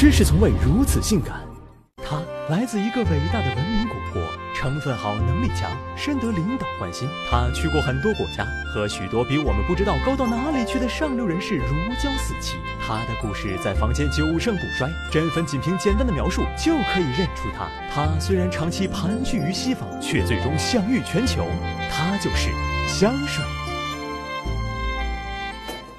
知识从未如此性感。他来自一个伟大的文明古国，成分好，能力强，深得领导欢心。他去过很多国家，和许多比我们不知道高到哪里去的上流人士如胶似漆。他的故事在坊间久盛不衰，真粉仅凭简单的描述就可以认出他。他虽然长期盘踞于西方，却最终享誉全球。他就是香水。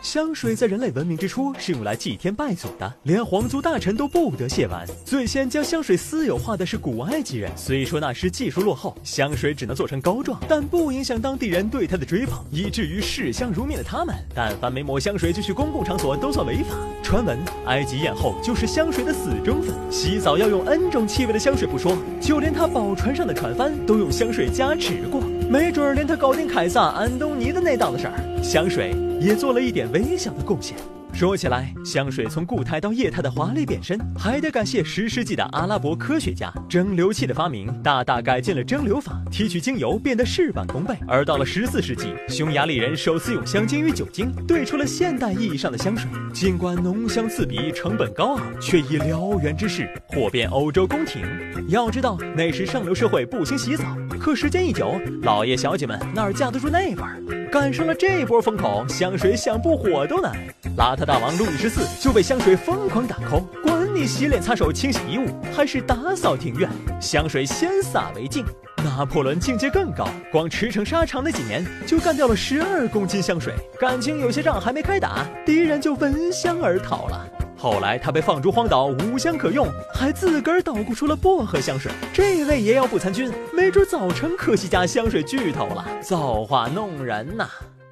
香水在人类文明之初是用来祭天拜祖的，连皇族大臣都不得亵玩。最先将香水私有化的是古埃及人，虽说那时技术落后，香水只能做成膏状，但不影响当地人对它的追捧，以至于视香如命的他们，但凡没抹香水就去公共场所都算违法。传闻埃及艳后就是香水的死忠粉，洗澡要用 N 种气味的香水不说，就连他宝船上的船帆都用香水加持过。没准连他搞定凯撒、安东尼的那档子事儿，香水也做了一点微小的贡献。说起来，香水从固态到液态的华丽变身，还得感谢十世纪的阿拉伯科学家。蒸馏器的发明大大改进了蒸馏法，提取精油变得事半功倍。而到了十四世纪，匈牙利人首次用香精与酒精兑出了现代意义上的香水。尽管浓香刺鼻、成本高昂，却以燎原之势火遍欧洲宫廷。要知道，那时上流社会不兴洗澡。可时间一久，老爷小姐们哪儿架得住那味儿？赶上了这波风口，香水想不火都难。邋遢大王路易十四就被香水疯狂打 call，管你洗脸、擦手、清洗衣物，还是打扫庭院，香水先洒为敬。拿破仑境界更高，光驰骋沙场那几年就干掉了十二公斤香水，感情有些仗还没开打，敌人就闻香而逃了。后来他被放逐荒岛，无香可用，还自个儿捣鼓出了薄荷香水。这位爷要不参军，没准早成科西家香水巨头了。造化弄人呐！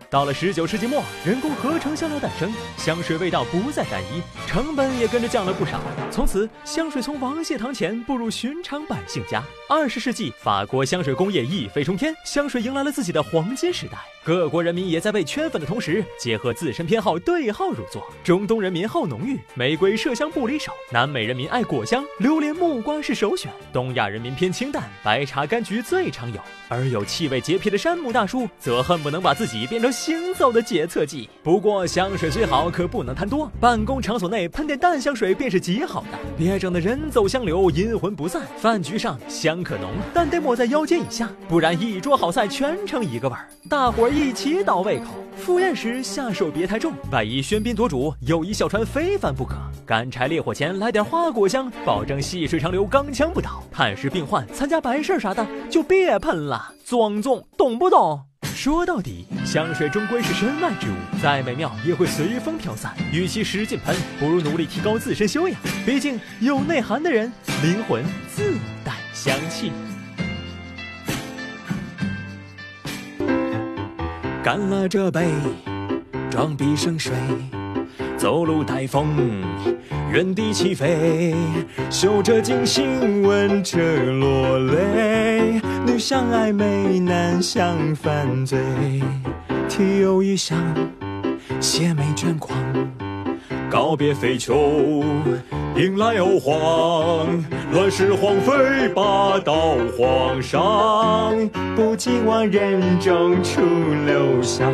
到了十九世纪末，人工合成香料诞生，香水味道不再单一，成本也跟着降了不少。从此，香水从王谢堂前步入寻常百姓家。二十世纪，法国香水工业一飞冲天，香水迎来了自己的黄金时代。各国人民也在被圈粉的同时，结合自身偏好对号入座。中东人民好浓郁，玫瑰麝香不离手；南美人民爱果香，榴莲木瓜是首选；东亚人民偏清淡，白茶柑橘最常有。而有气味洁癖的山姆大叔，则恨不能把自己变成行走的检测剂。不过香水虽好，可不能贪多。办公场所内喷点淡香水便是极好的，别整的人走香流，阴魂不散。饭局上香可浓，但得抹在腰间以下，不然一桌好菜全成一个味儿，大伙儿一起倒胃口。赴宴时下手别太重，万一喧宾夺主，友谊小船非翻不可。干柴烈火前来点花果香，保证细水长流，钢枪不倒。探视病患、参加白事儿啥的就别喷了。庄重，懂不懂？说到底，香水终归是身外之物，再美妙也会随风飘散。与其使劲喷，不如努力提高自身修养。毕竟有内涵的人，灵魂自带香气。干了这杯，装逼生水，走路带风，原地起飞，嗅着惊心，闻着落泪。相爱美，男相犯罪，体有余香，邪魅狷狂。告别废丘，迎来欧皇，乱世皇妃霸道皇上，不及万人中出留香。